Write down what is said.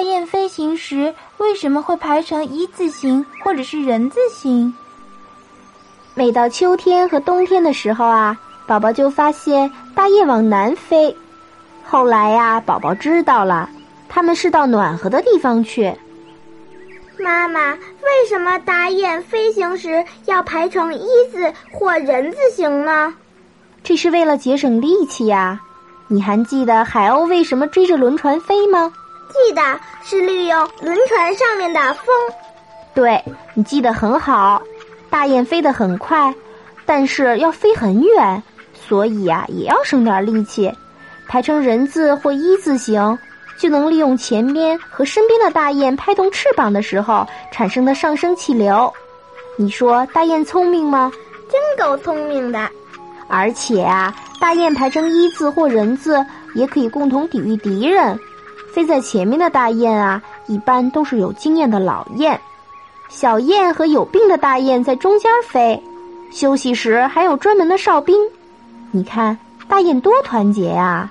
大雁飞行时为什么会排成一字形或者是人字形？每到秋天和冬天的时候啊，宝宝就发现大雁往南飞。后来呀，宝宝知道了，他们是到暖和的地方去。妈妈，为什么大雁飞行时要排成一字或人字形呢？这是为了节省力气呀。你还记得海鸥为什么追着轮船飞吗？记得是利用轮船上面的风。对，你记得很好。大雁飞得很快，但是要飞很远，所以呀，也要省点力气，排成人字或一字形。就能利用前边和身边的大雁拍动翅膀的时候产生的上升气流。你说大雁聪明吗？真够聪明的。而且啊，大雁排成一字或人字也可以共同抵御敌人。飞在前面的大雁啊，一般都是有经验的老雁。小雁和有病的大雁在中间飞，休息时还有专门的哨兵。你看大雁多团结呀！